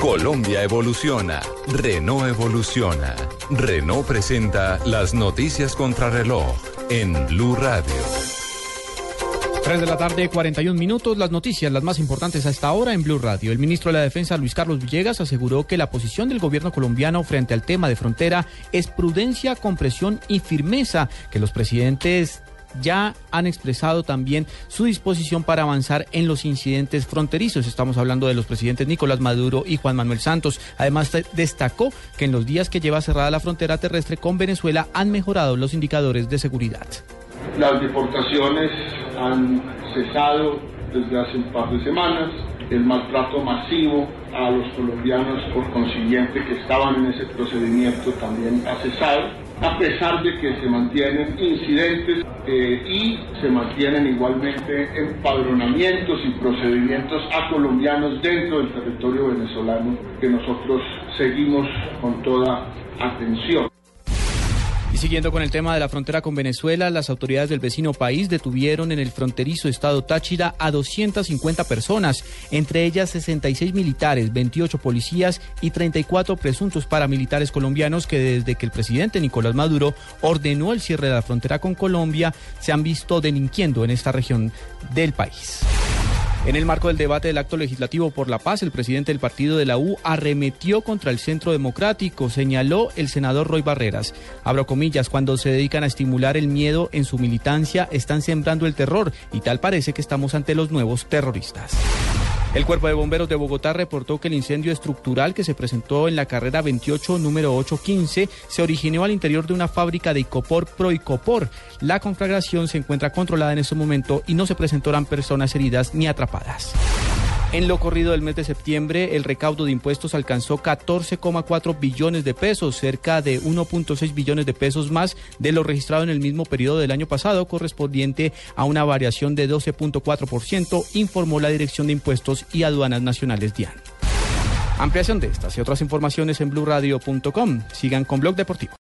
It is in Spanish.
Colombia evoluciona. Renault evoluciona. Renault presenta las noticias contra reloj en Blue Radio. 3 de la tarde, 41 minutos. Las noticias, las más importantes hasta ahora en Blue Radio. El ministro de la Defensa, Luis Carlos Villegas, aseguró que la posición del gobierno colombiano frente al tema de frontera es prudencia, compresión y firmeza, que los presidentes ya han expresado también su disposición para avanzar en los incidentes fronterizos. Estamos hablando de los presidentes Nicolás Maduro y Juan Manuel Santos. Además, destacó que en los días que lleva cerrada la frontera terrestre con Venezuela han mejorado los indicadores de seguridad. Las deportaciones han cesado desde hace un par de semanas. El maltrato masivo a los colombianos por consiguiente que estaban en ese procedimiento también ha cesado, a pesar de que se mantienen incidentes eh, y se mantienen igualmente empadronamientos y procedimientos a colombianos dentro del territorio venezolano que nosotros seguimos con toda atención. Siguiendo con el tema de la frontera con Venezuela, las autoridades del vecino país detuvieron en el fronterizo estado Táchira a 250 personas, entre ellas 66 militares, 28 policías y 34 presuntos paramilitares colombianos que desde que el presidente Nicolás Maduro ordenó el cierre de la frontera con Colombia se han visto delinquiendo en esta región del país. En el marco del debate del acto legislativo por la paz, el presidente del partido de la U arremetió contra el Centro Democrático, señaló el senador Roy Barreras. Abro comillas, cuando se dedican a estimular el miedo en su militancia, están sembrando el terror y tal parece que estamos ante los nuevos terroristas. El Cuerpo de Bomberos de Bogotá reportó que el incendio estructural que se presentó en la carrera 28, número 815, se originó al interior de una fábrica de Icopor Proicopor. La conflagración se encuentra controlada en este momento y no se presentaron personas heridas ni atrapadas. En lo corrido del mes de septiembre, el recaudo de impuestos alcanzó 14,4 billones de pesos, cerca de 1.6 billones de pesos más de lo registrado en el mismo periodo del año pasado, correspondiente a una variación de 12.4%, informó la Dirección de Impuestos y Aduanas Nacionales DIAN. Ampliación de estas y otras informaciones en blurradio.com. Sigan con Blog Deportivo.